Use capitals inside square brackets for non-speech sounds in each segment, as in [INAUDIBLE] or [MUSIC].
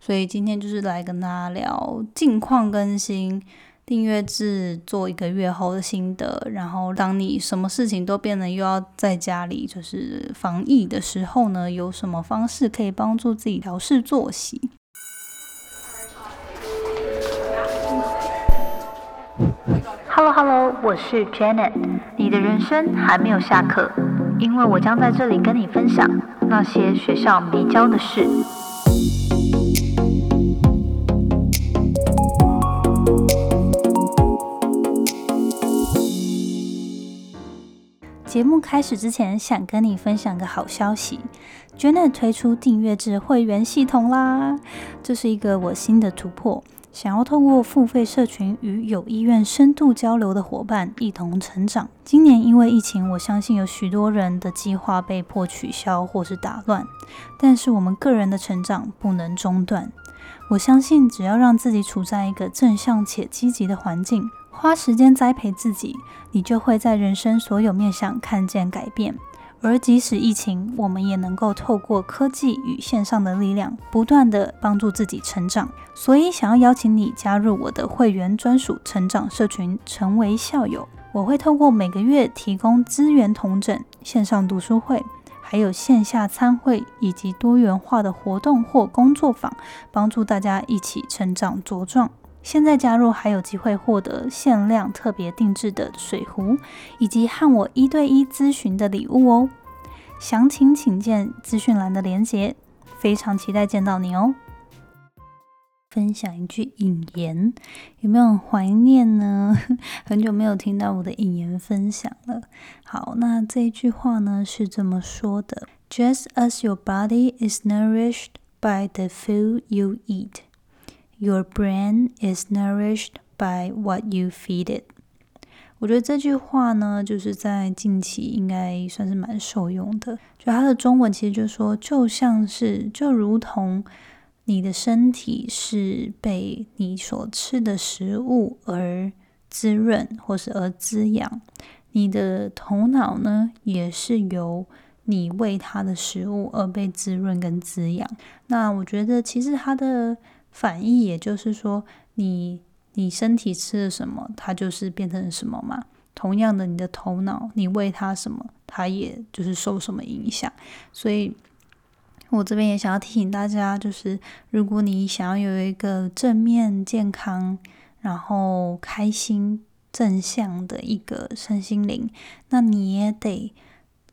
所以今天就是来跟大家聊近况更新。订阅制做一个月后的心得，然后当你什么事情都变得又要在家里就是防疫的时候呢，有什么方式可以帮助自己调试作息？Hello Hello，我是 Janet，你的人生还没有下课，因为我将在这里跟你分享那些学校没教的事。节目开始之前，想跟你分享个好消息 Jane 推出订阅制会员系统啦！这是一个我新的突破，想要透过付费社群与有意愿深度交流的伙伴一同成长。今年因为疫情，我相信有许多人的计划被迫取消或是打乱，但是我们个人的成长不能中断。我相信，只要让自己处在一个正向且积极的环境。花时间栽培自己，你就会在人生所有面向看见改变。而即使疫情，我们也能够透过科技与线上的力量，不断的帮助自己成长。所以，想要邀请你加入我的会员专属成长社群，成为校友。我会透过每个月提供资源同整、线上读书会，还有线下参会以及多元化的活动或工作坊，帮助大家一起成长茁壮。现在加入还有机会获得限量特别定制的水壶，以及和我一对一咨询的礼物哦。详情请见资讯栏的连结。非常期待见到你哦。分享一句引言，有没有怀念呢？[LAUGHS] 很久没有听到我的引言分享了。好，那这一句话呢是这么说的：Just as your body is nourished by the food you eat。Your brain is nourished by what you feed it。我觉得这句话呢，就是在近期应该算是蛮受用的。就它的中文其实就说，就像是就如同你的身体是被你所吃的食物而滋润，或是而滋养，你的头脑呢，也是由你喂它的食物而被滋润跟滋养。那我觉得其实它的。反义，也就是说，你你身体吃了什么，它就是变成什么嘛。同样的，你的头脑，你喂它什么，它也就是受什么影响。所以，我这边也想要提醒大家，就是如果你想要有一个正面、健康，然后开心、正向的一个身心灵，那你也得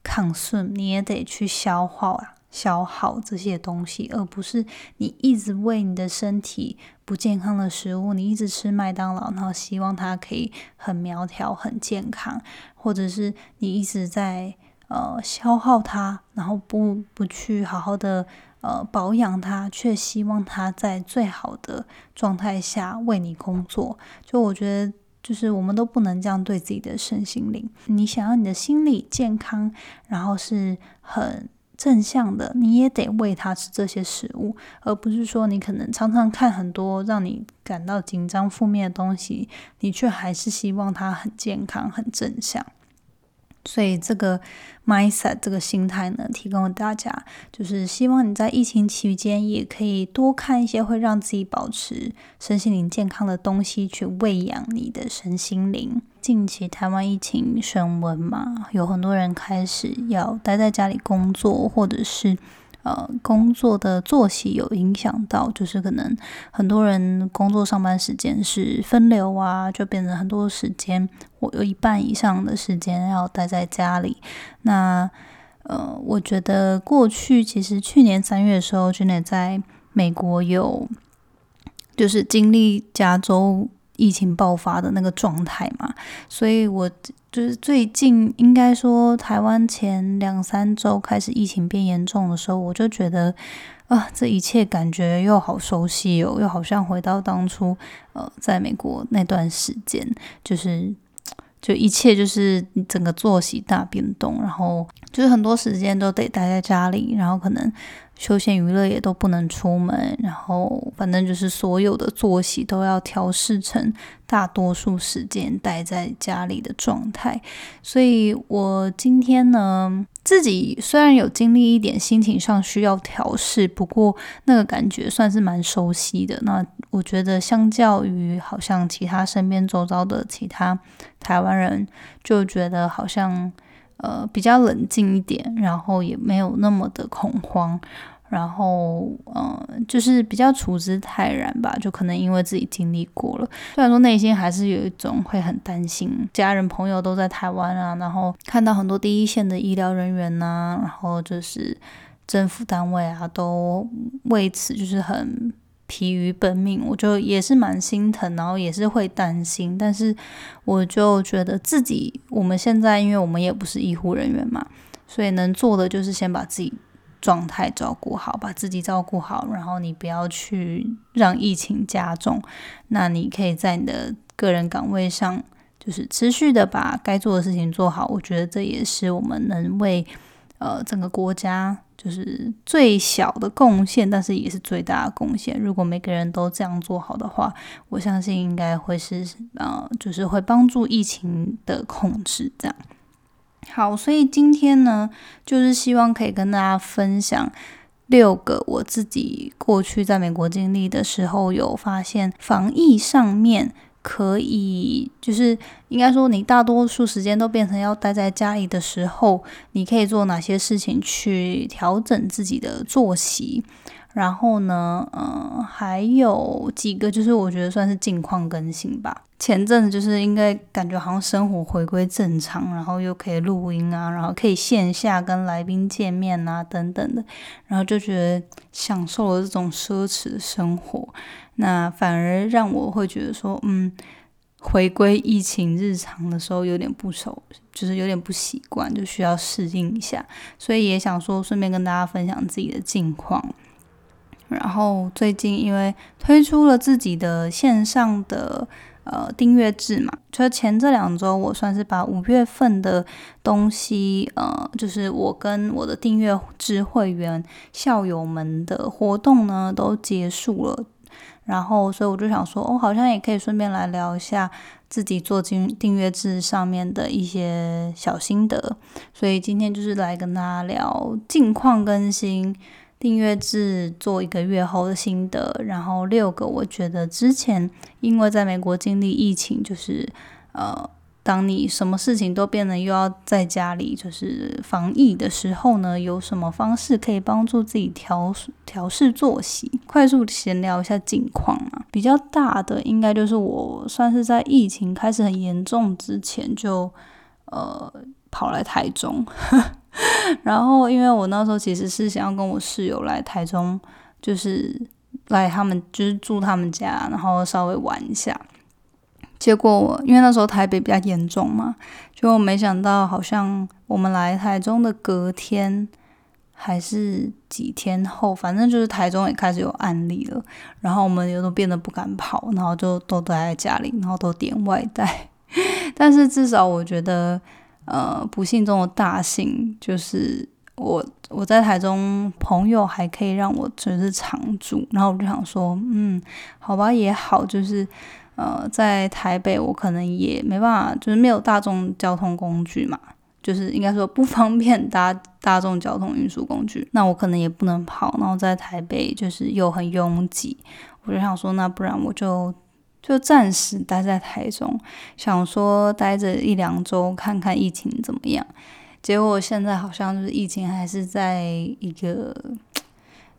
抗顺，你也得去消化啊。消耗这些东西，而不是你一直喂你的身体不健康的食物，你一直吃麦当劳，然后希望它可以很苗条、很健康，或者是你一直在呃消耗它，然后不不去好好的呃保养它，却希望它在最好的状态下为你工作。就我觉得，就是我们都不能这样对自己的身心灵。你想要你的心理健康，然后是很。正向的，你也得喂它吃这些食物，而不是说你可能常常看很多让你感到紧张、负面的东西，你却还是希望它很健康、很正向。所以这个 mindset 这个心态呢，提供给大家，就是希望你在疫情期间也可以多看一些会让自己保持身心灵健康的东西，去喂养你的身心灵。近期台湾疫情升温嘛，有很多人开始要待在家里工作，或者是。呃，工作的作息有影响到，就是可能很多人工作上班时间是分流啊，就变成很多时间，我有一半以上的时间要待在家里。那呃，我觉得过去其实去年三月的时候，真的在美国有就是经历加州。疫情爆发的那个状态嘛，所以我就是最近应该说台湾前两三周开始疫情变严重的时候，我就觉得啊，这一切感觉又好熟悉哦，又好像回到当初呃在美国那段时间，就是就一切就是整个作息大变动，然后就是很多时间都得待在家里，然后可能。休闲娱乐也都不能出门，然后反正就是所有的作息都要调试成大多数时间待在家里的状态。所以我今天呢，自己虽然有经历一点心情上需要调试，不过那个感觉算是蛮熟悉的。那我觉得相较于好像其他身边周遭的其他台湾人，就觉得好像呃比较冷静一点，然后也没有那么的恐慌。然后，嗯，就是比较处之泰然吧，就可能因为自己经历过了，虽然说内心还是有一种会很担心，家人朋友都在台湾啊，然后看到很多第一线的医疗人员呐，然后就是政府单位啊，都为此就是很疲于奔命，我就也是蛮心疼，然后也是会担心，但是我就觉得自己我们现在，因为我们也不是医护人员嘛，所以能做的就是先把自己。状态照顾好，把自己照顾好，然后你不要去让疫情加重。那你可以在你的个人岗位上，就是持续的把该做的事情做好。我觉得这也是我们能为呃整个国家就是最小的贡献，但是也是最大的贡献。如果每个人都这样做好的话，我相信应该会是呃，就是会帮助疫情的控制这样。好，所以今天呢，就是希望可以跟大家分享六个我自己过去在美国经历的时候，有发现防疫上面可以，就是应该说你大多数时间都变成要待在家里的时候，你可以做哪些事情去调整自己的作息。然后呢，嗯，还有几个就是我觉得算是近况更新吧。前阵子就是应该感觉好像生活回归正常，然后又可以录音啊，然后可以线下跟来宾见面啊等等的，然后就觉得享受了这种奢侈的生活。那反而让我会觉得说，嗯，回归疫情日常的时候有点不熟，就是有点不习惯，就需要适应一下。所以也想说，顺便跟大家分享自己的近况。然后最近因为推出了自己的线上的呃订阅制嘛，就前这两周我算是把五月份的东西呃，就是我跟我的订阅制会员校友们的活动呢都结束了。然后所以我就想说，哦，好像也可以顺便来聊一下自己做订订阅制上面的一些小心得。所以今天就是来跟大家聊近况更新。订阅制做一个月后的心得，然后六个我觉得之前因为在美国经历疫情，就是呃，当你什么事情都变得又要在家里就是防疫的时候呢，有什么方式可以帮助自己调调试作息？快速闲聊一下近况啊，比较大的应该就是我算是在疫情开始很严重之前就呃跑来台中。[LAUGHS] 然后，因为我那时候其实是想要跟我室友来台中，就是来他们就是住他们家，然后稍微玩一下。结果我因为那时候台北比较严重嘛，就没想到好像我们来台中的隔天还是几天后，反正就是台中也开始有案例了。然后我们也都变得不敢跑，然后就都待在家里，然后都点外带。[LAUGHS] 但是至少我觉得。呃，不幸中的大幸就是我我在台中朋友还可以让我就是常住，然后我就想说，嗯，好吧，也好，就是呃，在台北我可能也没办法，就是没有大众交通工具嘛，就是应该说不方便搭大众交通运输工具，那我可能也不能跑，然后在台北就是又很拥挤，我就想说，那不然我就。就暂时待在台中，想说待着一两周看看疫情怎么样。结果现在好像就是疫情还是在一个，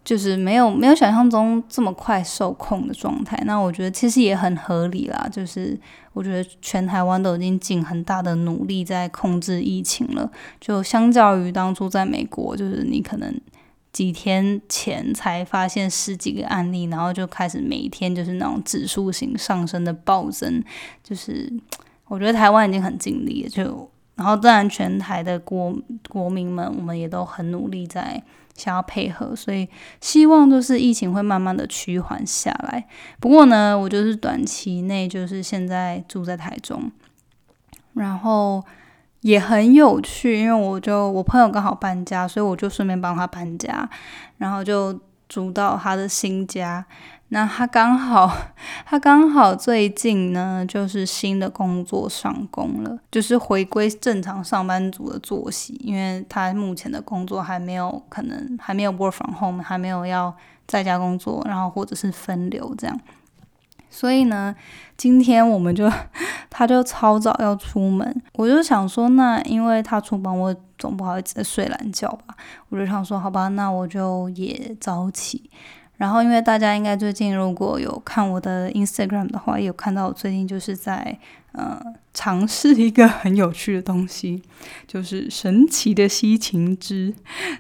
就是没有没有想象中这么快受控的状态。那我觉得其实也很合理啦，就是我觉得全台湾都已经尽很大的努力在控制疫情了。就相较于当初在美国，就是你可能。几天前才发现十几个案例，然后就开始每天就是那种指数型上升的暴增，就是 [TSK] 我觉得台湾已经很尽力了，就然后当然全台的国国民们，我们也都很努力在想要配合，所以希望就是疫情会慢慢的趋缓下来。不过呢，我就是短期内就是现在住在台中，然后。也很有趣，因为我就我朋友刚好搬家，所以我就顺便帮他搬家，然后就租到他的新家。那他刚好，[LAUGHS] 他刚好最近呢，就是新的工作上工了，就是回归正常上班族的作息，因为他目前的工作还没有可能还没有 work from home，还没有要在家工作，然后或者是分流这样。所以呢，今天我们就 [LAUGHS] 他就超早要出门，我就想说，那因为他出门，我总不好意思在睡懒觉吧，我就想说，好吧，那我就也早起。然后，因为大家应该最近如果有看我的 Instagram 的话，也有看到我最近就是在呃尝试一个很有趣的东西，就是神奇的西芹汁。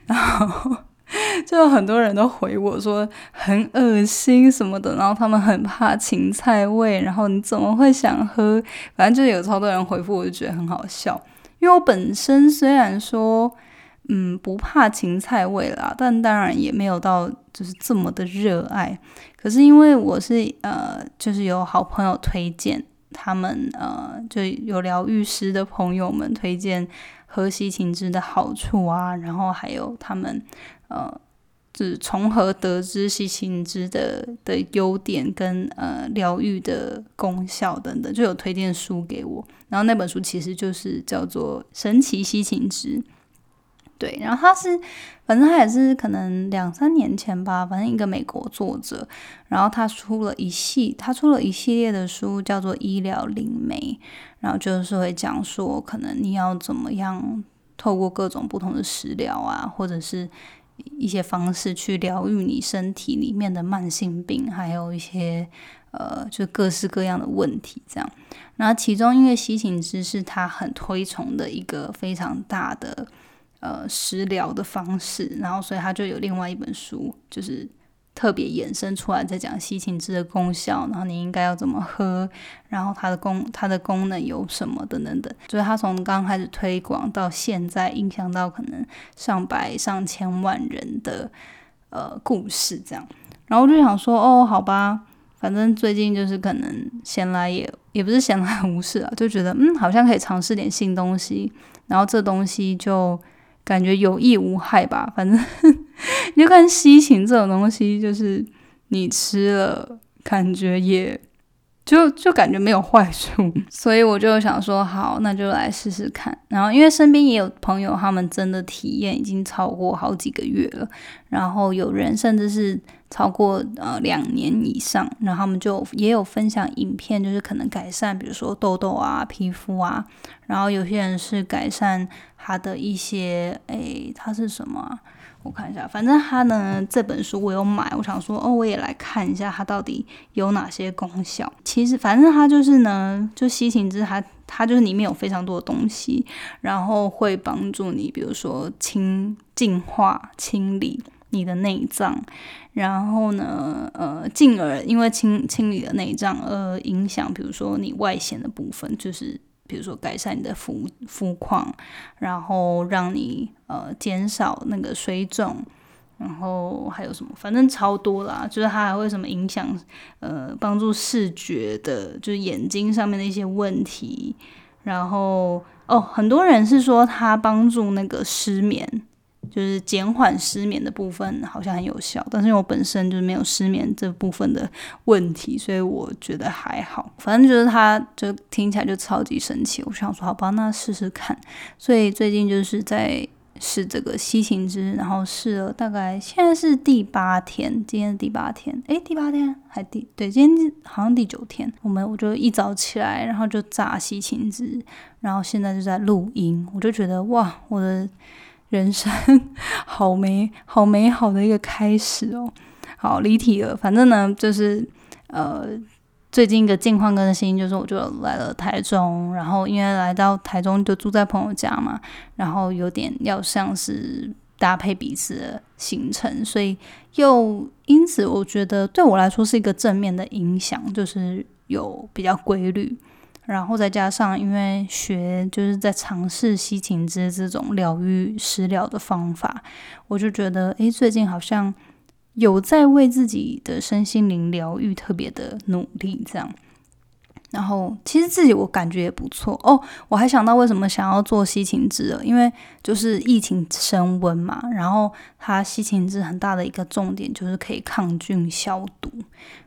然后 [LAUGHS] 就很多人都回我说很恶心什么的，然后他们很怕芹菜味，然后你怎么会想喝？反正就有超多人回复，我就觉得很好笑。因为我本身虽然说。嗯，不怕芹菜味啦，但当然也没有到就是这么的热爱。可是因为我是呃，就是有好朋友推荐，他们呃就有疗愈师的朋友们推荐喝西芹汁的好处啊，然后还有他们呃，就是从何得知西芹汁的的优点跟呃疗愈的功效等等，就有推荐书给我。然后那本书其实就是叫做《神奇西芹汁》。对，然后他是，反正他也是可能两三年前吧，反正一个美国作者，然后他出了一系，他出了一系列的书，叫做《医疗灵媒》，然后就是会讲说，可能你要怎么样透过各种不同的食疗啊，或者是一些方式去疗愈你身体里面的慢性病，还有一些呃，就各式各样的问题这样。那其中因为西芹汁是他很推崇的一个非常大的。呃，食疗的方式，然后所以他就有另外一本书，就是特别衍生出来在讲西芹汁的功效，然后你应该要怎么喝，然后它的功它的功能有什么等等等。所以他从刚开始推广到现在，影响到可能上百上千万人的呃故事这样。然后我就想说，哦，好吧，反正最近就是可能闲来也也不是闲来无事啊，就觉得嗯，好像可以尝试点新东西，然后这东西就。感觉有益无害吧，反正就看西芹这种东西，就是你吃了，感觉也就就感觉没有坏处，[LAUGHS] 所以我就想说，好，那就来试试看。然后因为身边也有朋友，他们真的体验已经超过好几个月了，然后有人甚至是超过呃两年以上，然后他们就也有分享影片，就是可能改善，比如说痘痘啊、皮肤啊，然后有些人是改善。他的一些诶，他是什么？我看一下，反正他呢这本书我有买，我想说哦，我也来看一下它到底有哪些功效。其实反正它就是呢，就西芹汁，它它就是里面有非常多的东西，然后会帮助你，比如说清净化、清理你的内脏，然后呢，呃，进而因为清清理了内脏而影响，比如说你外显的部分，就是。比如说改善你的肤肤况，然后让你呃减少那个水肿，然后还有什么？反正超多啦，就是它还会什么影响呃帮助视觉的，就是眼睛上面的一些问题，然后哦很多人是说它帮助那个失眠。就是减缓失眠的部分好像很有效，但是因为我本身就是没有失眠这部分的问题，所以我觉得还好。反正就是它就听起来就超级神奇，我想说好吧，那试试看。所以最近就是在试这个西芹汁，然后试了大概现在是第八天，今天第八天，诶，第八天还第对，今天好像第九天。我们我就一早起来，然后就榨西芹汁，然后现在就在录音，我就觉得哇，我的。人生 [LAUGHS] 好美好美好的一个开始哦，好离题了。反正呢，就是呃，最近一个近况更新，就是我就来了台中，然后因为来到台中就住在朋友家嘛，然后有点要像是搭配彼此的行程，所以又因此我觉得对我来说是一个正面的影响，就是有比较规律。然后再加上，因为学就是在尝试西芹汁这种疗愈食疗的方法，我就觉得，诶，最近好像有在为自己的身心灵疗愈特别的努力，这样。然后其实自己我感觉也不错哦。我还想到为什么想要做西芹汁了，因为就是疫情升温嘛，然后它西芹汁很大的一个重点就是可以抗菌消毒，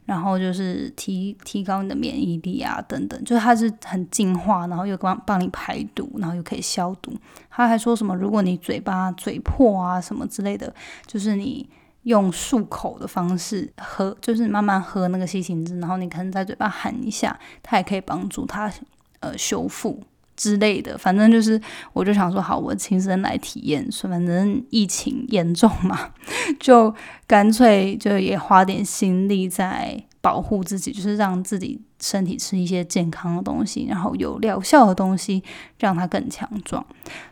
然后就是提提高你的免疫力啊等等，就是它是很净化，然后又帮帮你排毒，然后又可以消毒。他还说什么，如果你嘴巴嘴破啊什么之类的，就是你。用漱口的方式喝，就是慢慢喝那个西芹汁，然后你可能在嘴巴含一下，它也可以帮助它呃修复之类的。反正就是，我就想说，好，我亲身来体验。说反正疫情严重嘛，[LAUGHS] 就干脆就也花点心力在保护自己，就是让自己身体吃一些健康的东西，然后有疗效的东西，让它更强壮。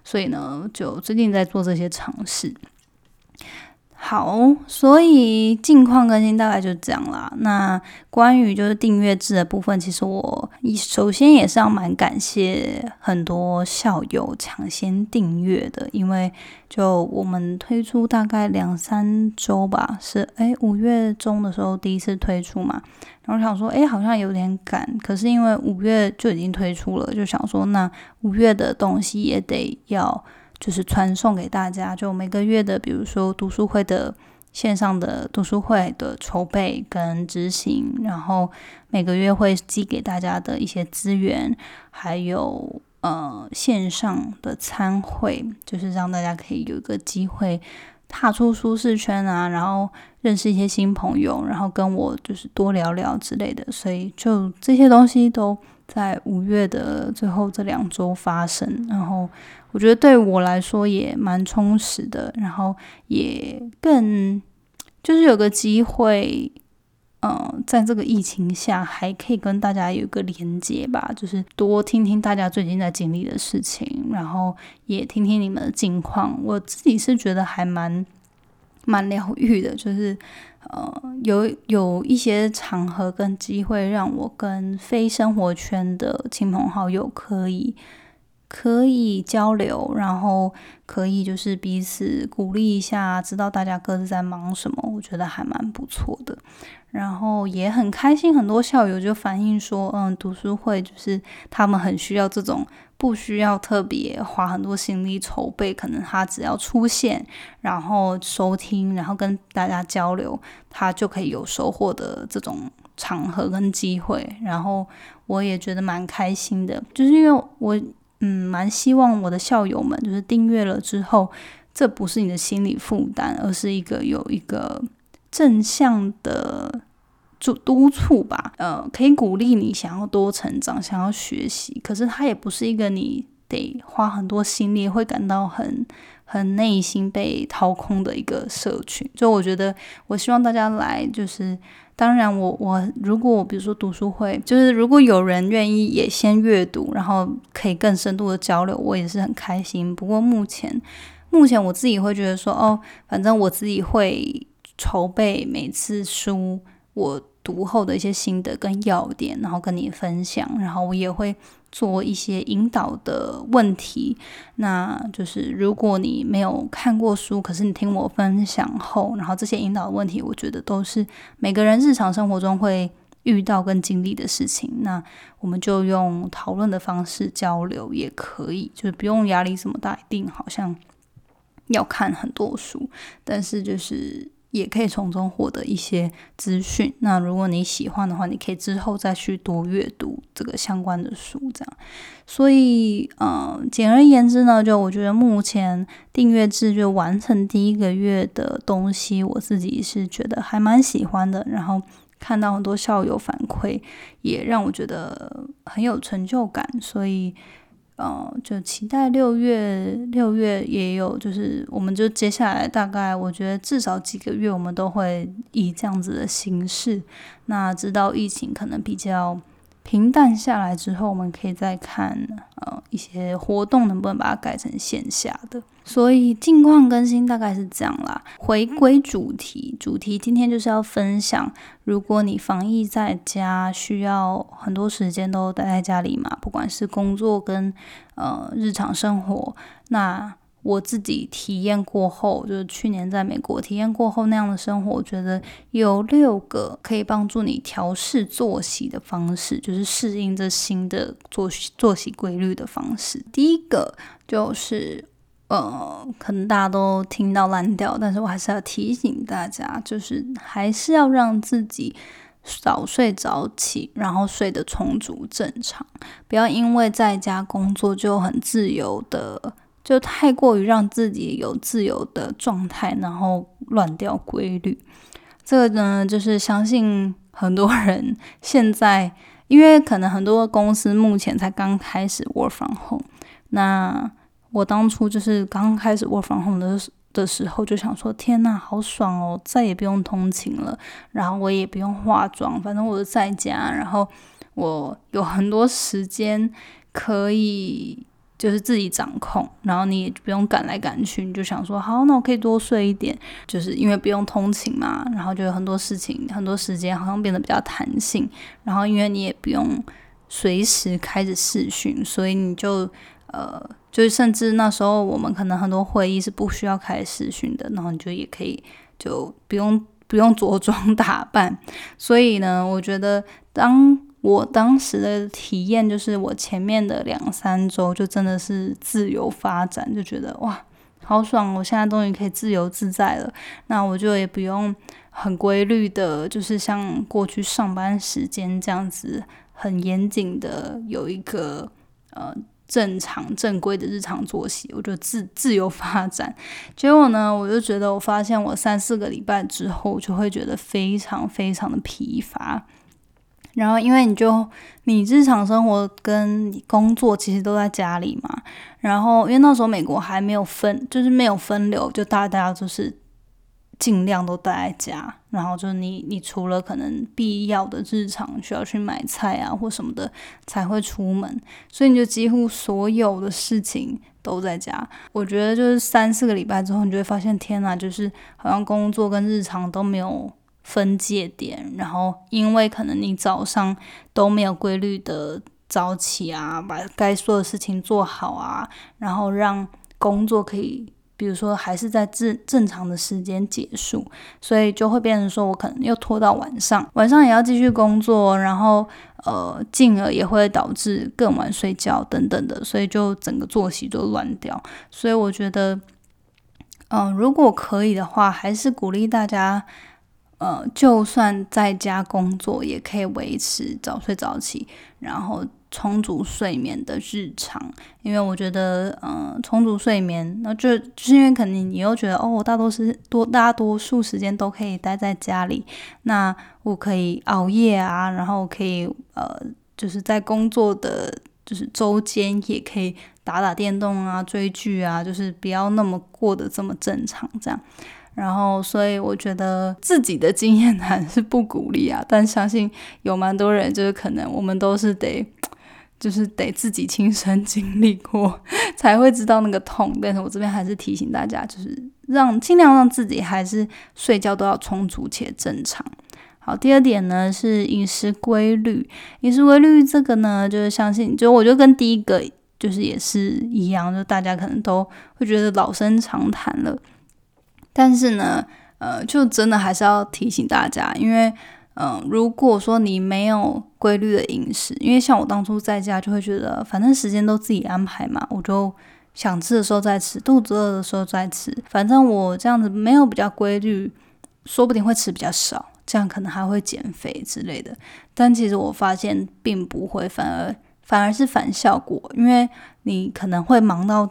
所以呢，就最近在做这些尝试。好，所以近况更新大概就这样啦。那关于就是订阅制的部分，其实我首先也是要蛮感谢很多校友抢先订阅的，因为就我们推出大概两三周吧，是诶五月中的时候第一次推出嘛，然后想说诶好像有点赶，可是因为五月就已经推出了，就想说那五月的东西也得要。就是传送给大家，就每个月的，比如说读书会的线上的读书会的筹备跟执行，然后每个月会寄给大家的一些资源，还有呃线上的参会，就是让大家可以有一个机会踏出舒适圈啊，然后认识一些新朋友，然后跟我就是多聊聊之类的，所以就这些东西都在五月的最后这两周发生，然后。我觉得对我来说也蛮充实的，然后也更就是有个机会，嗯，在这个疫情下还可以跟大家有一个连接吧，就是多听听大家最近在经历的事情，然后也听听你们的近况。我自己是觉得还蛮蛮疗愈的，就是呃有有一些场合跟机会让我跟非生活圈的亲朋好友可以。可以交流，然后可以就是彼此鼓励一下，知道大家各自在忙什么，我觉得还蛮不错的。然后也很开心，很多校友就反映说，嗯，读书会就是他们很需要这种不需要特别花很多心力筹备，可能他只要出现，然后收听，然后跟大家交流，他就可以有收获的这种场合跟机会。然后我也觉得蛮开心的，就是因为我。嗯，蛮希望我的校友们就是订阅了之后，这不是你的心理负担，而是一个有一个正向的督督促吧。呃，可以鼓励你想要多成长，想要学习。可是它也不是一个你得花很多心力，会感到很很内心被掏空的一个社群。就我觉得，我希望大家来就是。当然，我我如果比如说读书会，就是如果有人愿意也先阅读，然后可以更深度的交流，我也是很开心。不过目前，目前我自己会觉得说，哦，反正我自己会筹备每次书我。读后的一些心得跟要点，然后跟你分享，然后我也会做一些引导的问题。那就是如果你没有看过书，可是你听我分享后，然后这些引导的问题，我觉得都是每个人日常生活中会遇到跟经历的事情。那我们就用讨论的方式交流也可以，就是不用压力这么大，一定好像要看很多书，但是就是。也可以从中获得一些资讯。那如果你喜欢的话，你可以之后再去多阅读这个相关的书，这样。所以，嗯，简而言之呢，就我觉得目前订阅制就完成第一个月的东西，我自己是觉得还蛮喜欢的。然后看到很多校友反馈，也让我觉得很有成就感。所以。呃，就期待六月，六月也有，就是我们就接下来大概，我觉得至少几个月，我们都会以这样子的形式。那直到疫情可能比较。平淡下来之后，我们可以再看呃一些活动能不能把它改成线下的。所以近况更新大概是这样啦。回归主题，主题今天就是要分享，如果你防疫在家，需要很多时间都待在家里嘛，不管是工作跟呃日常生活，那。我自己体验过后，就是去年在美国体验过后那样的生活，我觉得有六个可以帮助你调试作息的方式，就是适应这新的作息作息规律的方式。第一个就是，呃，可能大家都听到烂掉，但是我还是要提醒大家，就是还是要让自己早睡早起，然后睡得充足正常，不要因为在家工作就很自由的。就太过于让自己有自由的状态，然后乱掉规律。这个呢，就是相信很多人 [LAUGHS] 现在，因为可能很多公司目前才刚开始 work from home。那我当初就是刚开始 work from home 的的时候，就想说：天呐，好爽哦，再也不用通勤了，然后我也不用化妆，反正我就在家，然后我有很多时间可以。就是自己掌控，然后你也不用赶来赶去，你就想说好，那我可以多睡一点，就是因为不用通勤嘛，然后就有很多事情，很多时间好像变得比较弹性，然后因为你也不用随时开着视讯，所以你就呃，就是甚至那时候我们可能很多会议是不需要开视讯的，然后你就也可以就不用不用着装 [LAUGHS] 打扮，所以呢，我觉得当。我当时的体验就是，我前面的两三周就真的是自由发展，就觉得哇，好爽！我现在终于可以自由自在了。那我就也不用很规律的，就是像过去上班时间这样子，很严谨的有一个呃正常正规的日常作息，我就自自由发展。结果呢，我就觉得我发现我三四个礼拜之后，就会觉得非常非常的疲乏。然后，因为你就你日常生活跟工作其实都在家里嘛。然后，因为那时候美国还没有分，就是没有分流，就大家就是尽量都待在家。然后，就是你你除了可能必要的日常需要去买菜啊或什么的才会出门，所以你就几乎所有的事情都在家。我觉得就是三四个礼拜之后，你就会发现，天呐，就是好像工作跟日常都没有。分界点，然后因为可能你早上都没有规律的早起啊，把该做的事情做好啊，然后让工作可以，比如说还是在正正常的时间结束，所以就会变成说我可能又拖到晚上，晚上也要继续工作，然后呃，进而也会导致更晚睡觉等等的，所以就整个作息都乱掉。所以我觉得，嗯，如果可以的话，还是鼓励大家。呃，就算在家工作，也可以维持早睡早起，然后充足睡眠的日常。因为我觉得，嗯，充足睡眠，那就就是因为肯定你又觉得，哦，我大多是多大多数时间都可以待在家里，那我可以熬夜啊，然后可以呃，就是在工作的就是周间也可以打打电动啊，追剧啊，就是不要那么过得这么正常这样。然后，所以我觉得自己的经验谈是不鼓励啊，但相信有蛮多人，就是可能我们都是得，就是得自己亲身经历过，[LAUGHS] 才会知道那个痛。但是我这边还是提醒大家，就是让尽量让自己还是睡觉都要充足且正常。好，第二点呢是饮食规律，饮食规律这个呢，就是相信，就我就跟第一个就是也是一样，就大家可能都会觉得老生常谈了。但是呢，呃，就真的还是要提醒大家，因为，嗯，如果说你没有规律的饮食，因为像我当初在家就会觉得，反正时间都自己安排嘛，我就想吃的时候再吃，肚子饿的时候再吃，反正我这样子没有比较规律，说不定会吃比较少，这样可能还会减肥之类的。但其实我发现并不会，反而反而是反效果，因为你可能会忙到。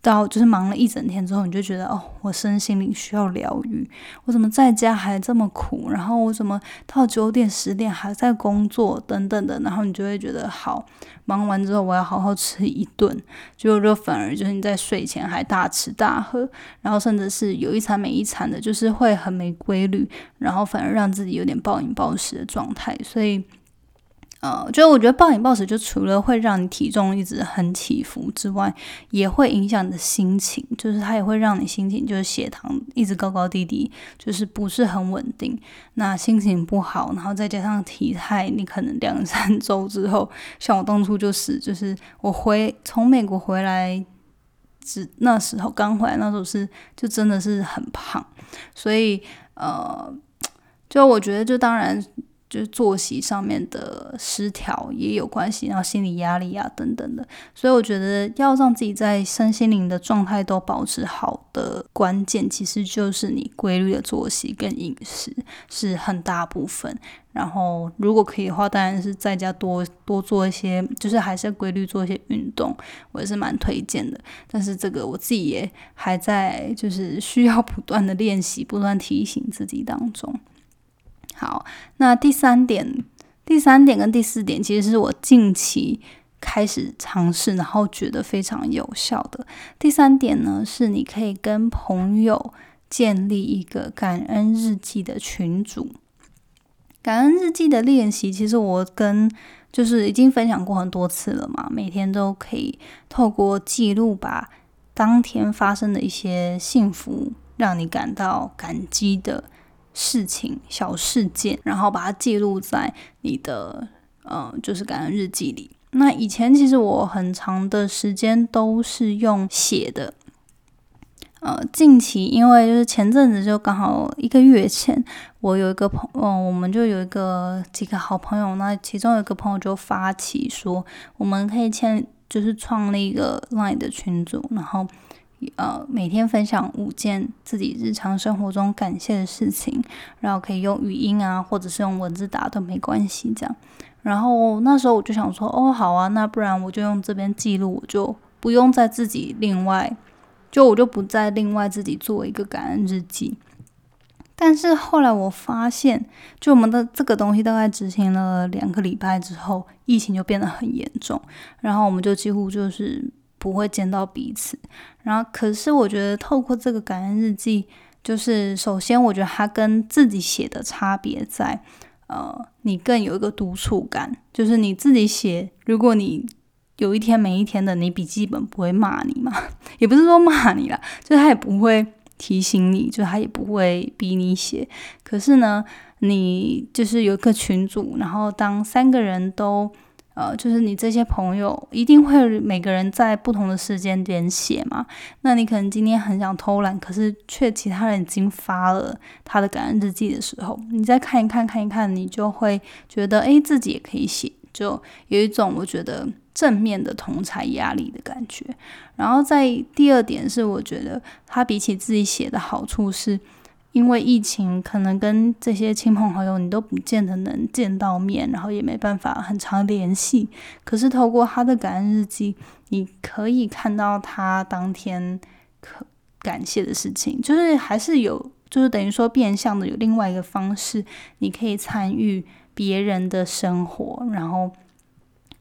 到就是忙了一整天之后，你就觉得哦，我身心灵需要疗愈。我怎么在家还这么苦？然后我怎么到九点十点还在工作等等的？然后你就会觉得好，忙完之后我要好好吃一顿。结果就反而就是你在睡前还大吃大喝，然后甚至是有一餐没一餐的，就是会很没规律，然后反而让自己有点暴饮暴食的状态。所以。呃，就我觉得暴饮暴食，就除了会让你体重一直很起伏之外，也会影响你的心情，就是它也会让你心情就是血糖一直高高低低，就是不是很稳定。那心情不好，然后再加上体态，你可能两三 [LAUGHS] 周之后，像我当初就是，就是我回从美国回来只那时候刚回来，那时候是就真的是很胖，所以呃，[TSK] 就我觉得就当然。就是作息上面的失调也有关系，然后心理压力啊等等的，所以我觉得要让自己在身心灵的状态都保持好的关键，其实就是你规律的作息跟饮食是很大部分。然后如果可以的话，当然是在家多多做一些，就是还是要规律做一些运动，我也是蛮推荐的。但是这个我自己也还在，就是需要不断的练习，不断提醒自己当中。好，那第三点、第三点跟第四点，其实是我近期开始尝试，然后觉得非常有效的。第三点呢，是你可以跟朋友建立一个感恩日记的群组。感恩日记的练习，其实我跟就是已经分享过很多次了嘛，每天都可以透过记录，把当天发生的一些幸福，让你感到感激的。事情小事件，然后把它记录在你的呃，就是感恩日记里。那以前其实我很长的时间都是用写的，呃，近期因为就是前阵子就刚好一个月前，我有一个朋，嗯，我们就有一个几个好朋友，那其中有一个朋友就发起说，我们可以签，就是创立一个 Line 的群组，然后。呃，每天分享五件自己日常生活中感谢的事情，然后可以用语音啊，或者是用文字打都没关系，这样。然后那时候我就想说，哦，好啊，那不然我就用这边记录，我就不用再自己另外，就我就不再另外自己做一个感恩日记。但是后来我发现，就我们的这个东西大概执行了两个礼拜之后，疫情就变得很严重，然后我们就几乎就是。不会见到彼此，然后可是我觉得透过这个感恩日记，就是首先我觉得它跟自己写的差别在，呃，你更有一个督促感，就是你自己写，如果你有一天每一天的你笔记本不会骂你嘛，[LAUGHS] 也不是说骂你啦，就是他也不会提醒你，就他也不会逼你写，可是呢，你就是有一个群组，然后当三个人都。呃，就是你这些朋友一定会每个人在不同的时间点写嘛？那你可能今天很想偷懒，可是却其他人已经发了他的感恩日记的时候，你再看一看看一看，你就会觉得哎，自己也可以写，就有一种我觉得正面的同才压力的感觉。然后在第二点是，我觉得他比起自己写的好处是。因为疫情，可能跟这些亲朋好友你都不见得能见到面，然后也没办法很长联系。可是透过他的感恩日记，你可以看到他当天可感谢的事情，就是还是有，就是等于说变相的有另外一个方式，你可以参与别人的生活，然后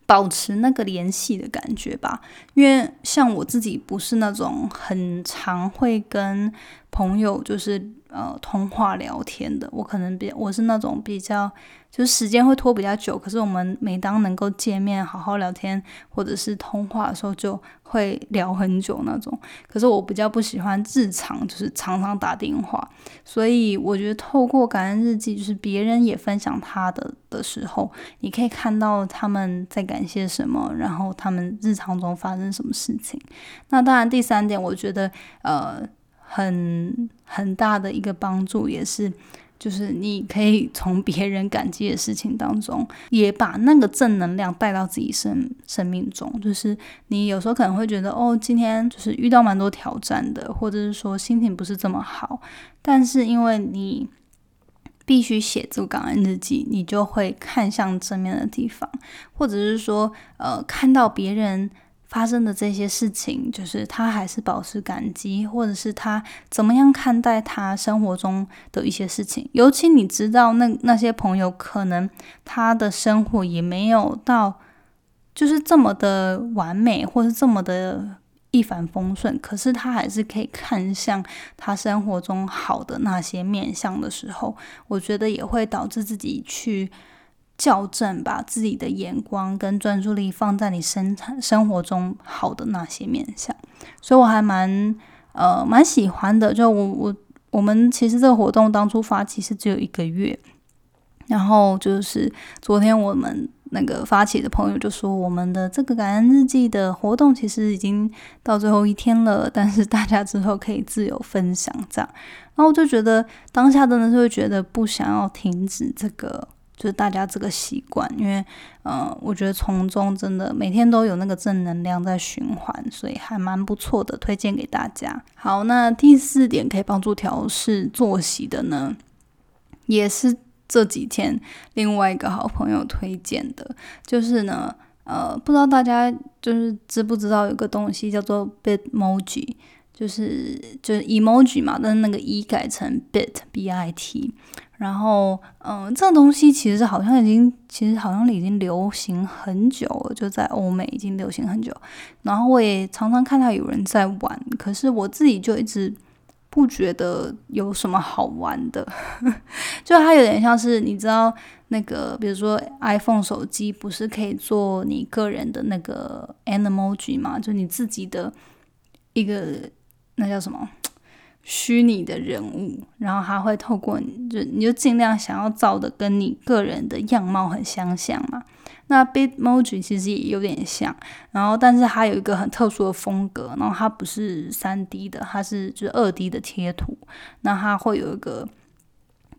保持那个联系的感觉吧。因为像我自己不是那种很常会跟朋友就是。呃，通话聊天的，我可能比我是那种比较，就是时间会拖比较久。可是我们每当能够见面好好聊天，或者是通话的时候，就会聊很久那种。可是我比较不喜欢日常，就是常常打电话。所以我觉得透过感恩日记，就是别人也分享他的的时候，你可以看到他们在感谢什么，然后他们日常中发生什么事情。那当然，第三点，我觉得呃。很很大的一个帮助，也是就是你可以从别人感激的事情当中，也把那个正能量带到自己生生命中。就是你有时候可能会觉得，哦，今天就是遇到蛮多挑战的，或者是说心情不是这么好，但是因为你必须写这个感恩日记，你就会看向正面的地方，或者是说，呃，看到别人。发生的这些事情，就是他还是保持感激，或者是他怎么样看待他生活中的一些事情。尤其你知道，那那些朋友可能他的生活也没有到就是这么的完美，或是这么的一帆风顺，可是他还是可以看向他生活中好的那些面相的时候，我觉得也会导致自己去。校正，把自己的眼光跟专注力放在你生产生活中好的那些面相，所以我还蛮呃蛮喜欢的。就我我我们其实这个活动当初发起是只有一个月，然后就是昨天我们那个发起的朋友就说，我们的这个感恩日记的活动其实已经到最后一天了，但是大家之后可以自由分享这样。然后我就觉得当下真的是会觉得不想要停止这个。就是大家这个习惯，因为，呃，我觉得从中真的每天都有那个正能量在循环，所以还蛮不错的，推荐给大家。好，那第四点可以帮助调试作息的呢，也是这几天另外一个好朋友推荐的，就是呢，呃，不知道大家就是知不知道有个东西叫做 Bitmoji，就是就是 emoji 嘛，但是那个 e 改成 bit，b i t。然后，嗯，这个东西其实好像已经，其实好像已经流行很久了，就在欧美已经流行很久。然后我也常常看到有人在玩，可是我自己就一直不觉得有什么好玩的。[LAUGHS] 就它有点像是，你知道那个，比如说 iPhone 手机不是可以做你个人的那个 Emoji 吗？就你自己的一个那叫什么？虚拟的人物，然后他会透过你就你就尽量想要造的跟你个人的样貌很相像嘛。那 Bitmoji 其实也有点像，然后但是它有一个很特殊的风格，然后它不是三 D 的，它是就是二 D 的贴图，那它会有一个。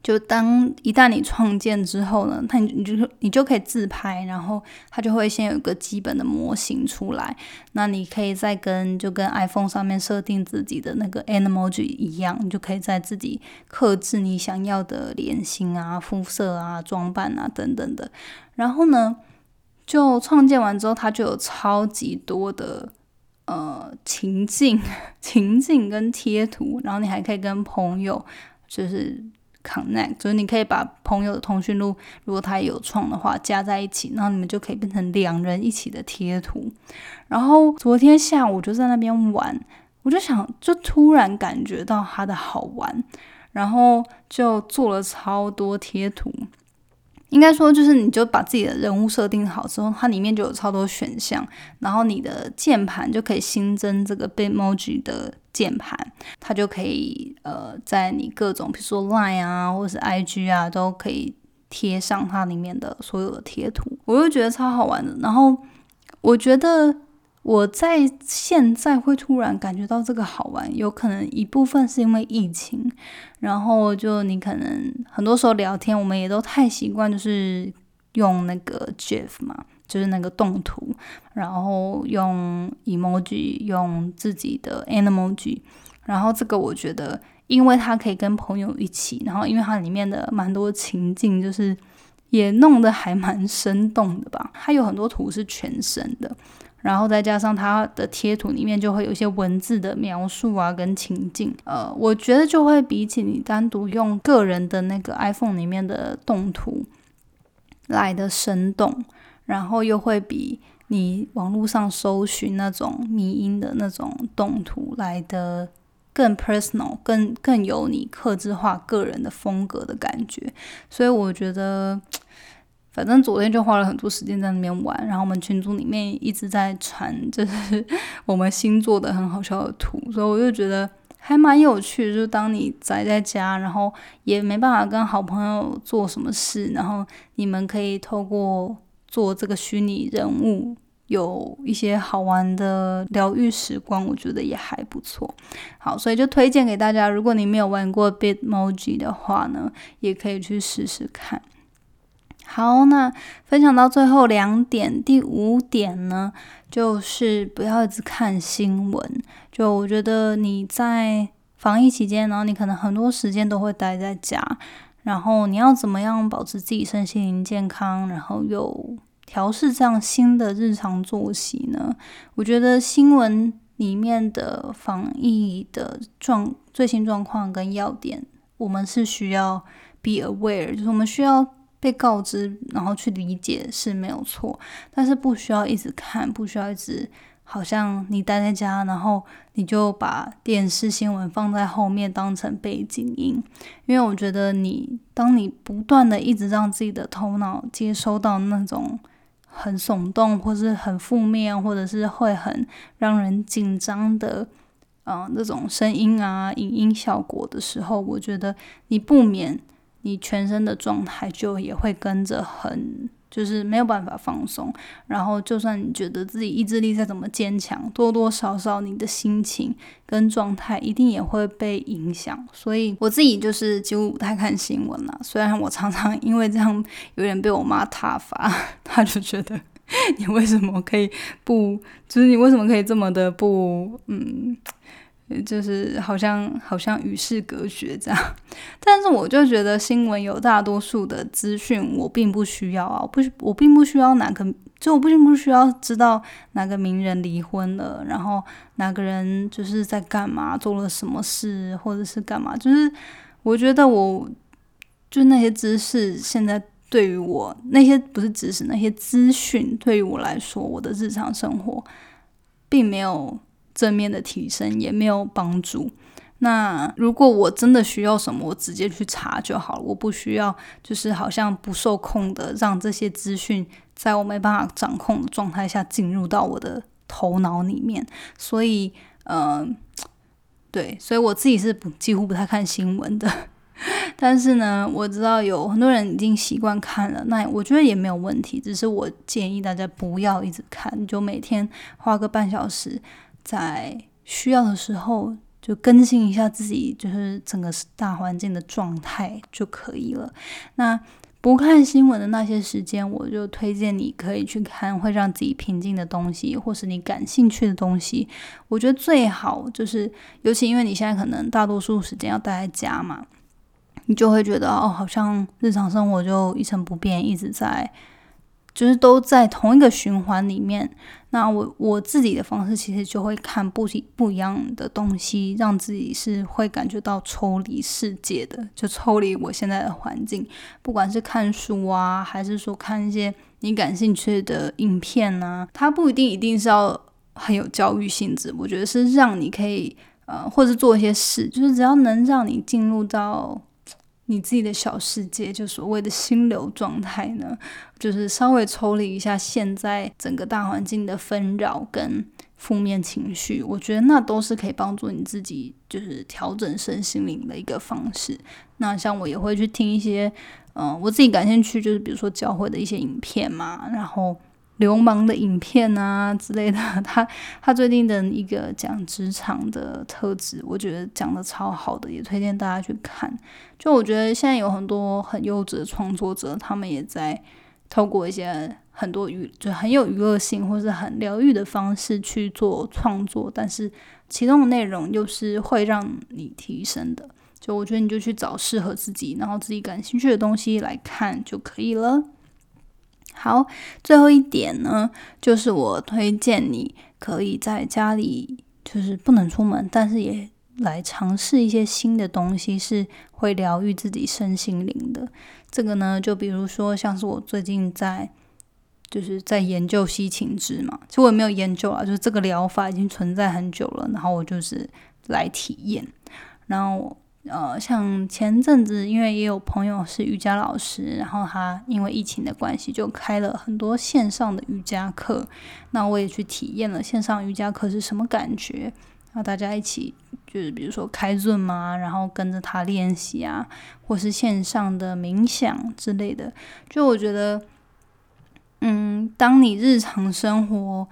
就当一旦你创建之后呢，它你你就你就可以自拍，然后它就会先有一个基本的模型出来。那你可以再跟就跟 iPhone 上面设定自己的那个 Emoji 一样，你就可以在自己克制你想要的脸型啊、肤色啊、装扮啊等等的。然后呢，就创建完之后，它就有超级多的呃情境、[LAUGHS] 情境跟贴图，然后你还可以跟朋友就是。connect，就是你可以把朋友的通讯录，如果他有创的话，加在一起，然后你们就可以变成两人一起的贴图。然后昨天下午就在那边玩，我就想，就突然感觉到它的好玩，然后就做了超多贴图。应该说，就是你就把自己的人物设定好之后，它里面就有超多选项，然后你的键盘就可以新增这个 Bitmoji 的键盘，它就可以呃，在你各种比如说 Line 啊，或者是 IG 啊，都可以贴上它里面的所有的贴图，我就觉得超好玩的。然后我觉得。我在现在会突然感觉到这个好玩，有可能一部分是因为疫情，然后就你可能很多时候聊天，我们也都太习惯就是用那个 GIF 嘛，就是那个动图，然后用 emoji，用自己的 animoji，然后这个我觉得，因为它可以跟朋友一起，然后因为它里面的蛮多情境，就是也弄得还蛮生动的吧，它有很多图是全身的。然后再加上它的贴图里面就会有一些文字的描述啊，跟情境，呃，我觉得就会比起你单独用个人的那个 iPhone 里面的动图来的生动，然后又会比你网络上搜寻那种迷音的那种动图来的更 personal，更更有你刻字化个人的风格的感觉，所以我觉得。反正昨天就花了很多时间在那边玩，然后我们群组里面一直在传，[LAUGHS] 就是我们新做的很好笑的图，所以我就觉得还蛮有趣的。就是当你宅在家，然后也没办法跟好朋友做什么事，然后你们可以透过做这个虚拟人物，有一些好玩的疗愈时光，我觉得也还不错。好，所以就推荐给大家，如果你没有玩过 Bitmoji 的话呢，也可以去试试看。好，那分享到最后两点，第五点呢，就是不要一直看新闻。就我觉得你在防疫期间，然后你可能很多时间都会待在家，然后你要怎么样保持自己身心灵健康，然后又调试这样新的日常作息呢？我觉得新闻里面的防疫的状最新状况跟要点，我们是需要 be aware，就是我们需要。被告知，然后去理解是没有错，但是不需要一直看，不需要一直好像你待在家，然后你就把电视新闻放在后面当成背景音。因为我觉得你当你不断的一直让自己的头脑接收到那种很耸动，或是很负面，或者是会很让人紧张的，嗯，那种声音啊、影音效果的时候，我觉得你不免。你全身的状态就也会跟着很就是没有办法放松。然后，就算你觉得自己意志力再怎么坚强，多多少少你的心情跟状态一定也会被影响。所以，我自己就是几乎不太看新闻了。虽然我常常因为这样有点被我妈挞伐，[LAUGHS] 她就觉得你为什么可以不，就是你为什么可以这么的不，嗯。就是好像好像与世隔绝这样，[LAUGHS] 但是我就觉得新闻有大多数的资讯我并不需要啊，不我并不需要哪个，就我并不需要知道哪个名人离婚了，然后哪个人就是在干嘛，做了什么事，或者是干嘛，就是我觉得我就那些知识现在对于我那些不是知识，那些资讯对于我来说，我的日常生活并没有。正面的提升也没有帮助。那如果我真的需要什么，我直接去查就好了。我不需要，就是好像不受控的让这些资讯在我没办法掌控的状态下进入到我的头脑里面。所以，嗯，对，所以我自己是不几乎不太看新闻的。[LAUGHS] 但是呢，我知道有很多人已经习惯看了，那我觉得也没有问题。只是我建议大家不要一直看，就每天花个半小时。在需要的时候，就更新一下自己，就是整个大环境的状态就可以了。那不看新闻的那些时间，我就推荐你可以去看会让自己平静的东西，或是你感兴趣的东西。我觉得最好就是，尤其因为你现在可能大多数时间要待在家嘛，你就会觉得哦，好像日常生活就一成不变，一直在。就是都在同一个循环里面，那我我自己的方式其实就会看不不一样的东西，让自己是会感觉到抽离世界的，就抽离我现在的环境。不管是看书啊，还是说看一些你感兴趣的影片啊，它不一定一定是要很有教育性质。我觉得是让你可以呃，或者做一些事，就是只要能让你进入到。你自己的小世界，就所谓的心流状态呢，就是稍微抽离一下现在整个大环境的纷扰跟负面情绪，我觉得那都是可以帮助你自己，就是调整身心灵的一个方式。那像我也会去听一些，嗯，我自己感兴趣，就是比如说教会的一些影片嘛，然后。流氓的影片啊之类的，[LAUGHS] 他他最近的一个讲职场的特质，我觉得讲的超好的，也推荐大家去看。就我觉得现在有很多很优质的创作者，他们也在透过一些很多娱就很有娱乐性或是很疗愈的方式去做创作，但是其中的内容又是会让你提升的。就我觉得你就去找适合自己，然后自己感兴趣的东西来看就可以了。好，最后一点呢，就是我推荐你可以在家里，就是不能出门，但是也来尝试一些新的东西，是会疗愈自己身心灵的。这个呢，就比如说像是我最近在，就是在研究吸情汁嘛，其实我也没有研究啊，就是这个疗法已经存在很久了，然后我就是来体验，然后。呃，像前阵子，因为也有朋友是瑜伽老师，然后他因为疫情的关系，就开了很多线上的瑜伽课。那我也去体验了线上瑜伽课是什么感觉。然后大家一起就是比如说开润嘛，然后跟着他练习啊，或是线上的冥想之类的。就我觉得，嗯，当你日常生活。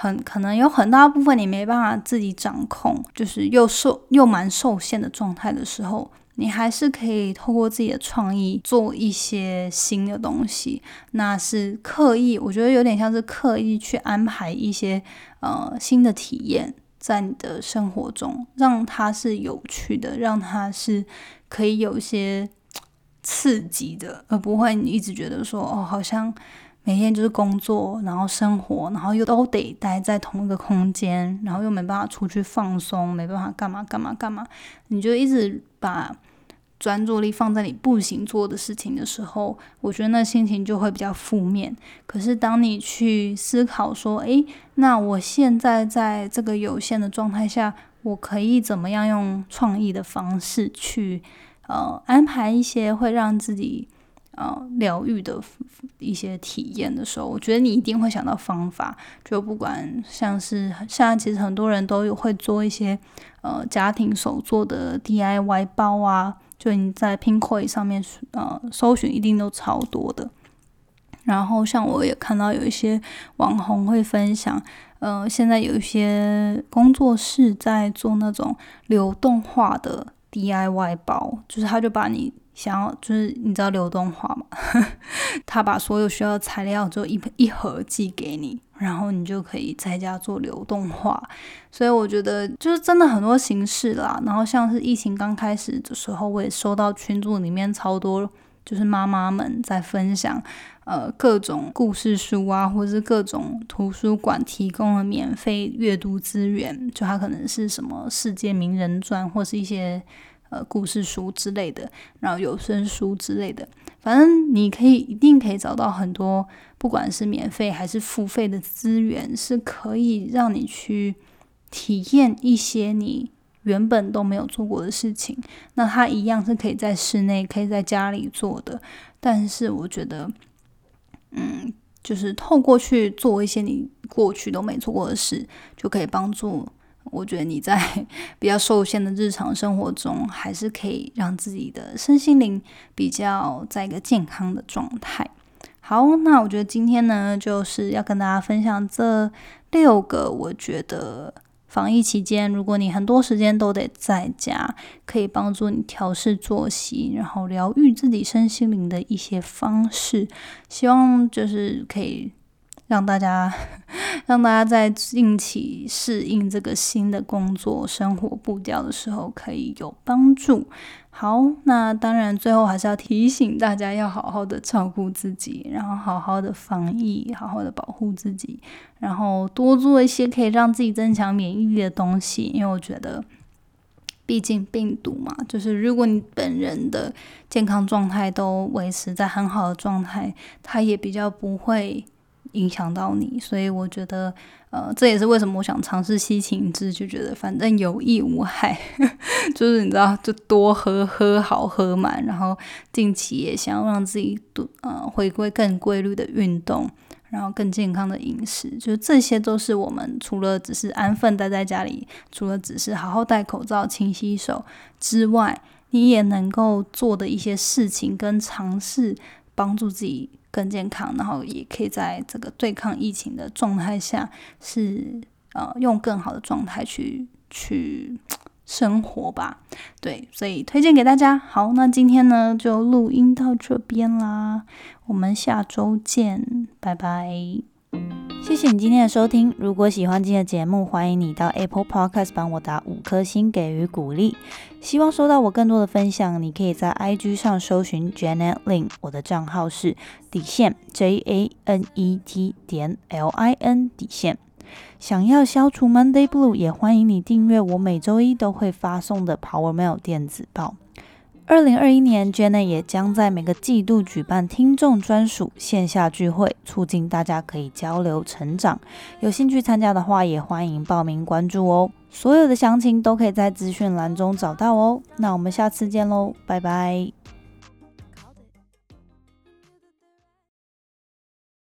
很可能有很大部分你没办法自己掌控，就是又受又蛮受限的状态的时候，你还是可以透过自己的创意做一些新的东西。那是刻意，我觉得有点像是刻意去安排一些呃新的体验在你的生活中，让它是有趣的，让它是可以有一些刺激的，而不会你一直觉得说哦好像。每天就是工作，然后生活，然后又都得待在同一个空间，然后又没办法出去放松，没办法干嘛干嘛干嘛，你就一直把专注力放在你不行做的事情的时候，我觉得那心情就会比较负面。可是当你去思考说，诶，那我现在在这个有限的状态下，我可以怎么样用创意的方式去呃安排一些会让自己。呃，疗愈的一些体验的时候，我觉得你一定会想到方法。就不管像是现在，其实很多人都有会做一些呃家庭手做的 DIY 包啊，就你在 Pinkoi 上面呃搜寻，一定都超多的。然后像我也看到有一些网红会分享，呃，现在有一些工作室在做那种流动化的 DIY 包，就是他就把你想要，就是你知道流动化嘛，[LAUGHS] 他把所有需要材料就一一盒寄给你，然后你就可以在家做流动化。所以我觉得就是真的很多形式啦。然后像是疫情刚开始的时候，我也收到群组里面超多。就是妈妈们在分享，呃，各种故事书啊，或者是各种图书馆提供的免费阅读资源，就它可能是什么世界名人传，或是一些呃故事书之类的，然后有声书之类的，反正你可以一定可以找到很多，不管是免费还是付费的资源，是可以让你去体验一些你。原本都没有做过的事情，那它一样是可以在室内、可以在家里做的。但是我觉得，嗯，就是透过去做一些你过去都没做过的事，就可以帮助。我觉得你在 [LAUGHS] 比较受限的日常生活中，还是可以让自己的身心灵比较在一个健康的状态。好，那我觉得今天呢，就是要跟大家分享这六个，我觉得。防疫期间，如果你很多时间都得在家，可以帮助你调试作息，然后疗愈自己身心灵的一些方式，希望就是可以让大家 [LAUGHS] 让大家在近期适应这个新的工作生活步调的时候，可以有帮助。好，那当然最后还是要提醒大家，要好好的照顾自己，然后好好的防疫，好好的保护自己，然后多做一些可以让自己增强免疫力的东西。因为我觉得，毕竟病毒嘛，就是如果你本人的健康状态都维持在很好的状态，它也比较不会。影响到你，所以我觉得，呃，这也是为什么我想尝试吸芹汁，就觉得反正有益无害，[LAUGHS] 就是你知道，就多喝，喝好喝满，然后近期也想要让自己多呃回归更规律的运动，然后更健康的饮食，就这些都是我们除了只是安分待在家里，除了只是好好戴口罩、勤洗手之外，你也能够做的一些事情跟尝试，帮助自己。更健康，然后也可以在这个对抗疫情的状态下，是呃用更好的状态去去生活吧。对，所以推荐给大家。好，那今天呢就录音到这边啦，我们下周见，拜拜。谢谢你今天的收听。如果喜欢今天的节目，欢迎你到 Apple Podcast 帮我打五颗星给予鼓励。希望收到我更多的分享，你可以在 IG 上搜寻 Janet Lin，我的账号是底线 J A N E T 点 L I N 底线。想要消除 Monday Blue，也欢迎你订阅我每周一都会发送的 Power Mail 电子报。二零二一年，Janet 也将在每个季度举办听众专属线下聚会，促进大家可以交流成长。有兴趣参加的话，也欢迎报名关注哦。所有的详情都可以在资讯栏中找到哦。那我们下次见喽，拜拜。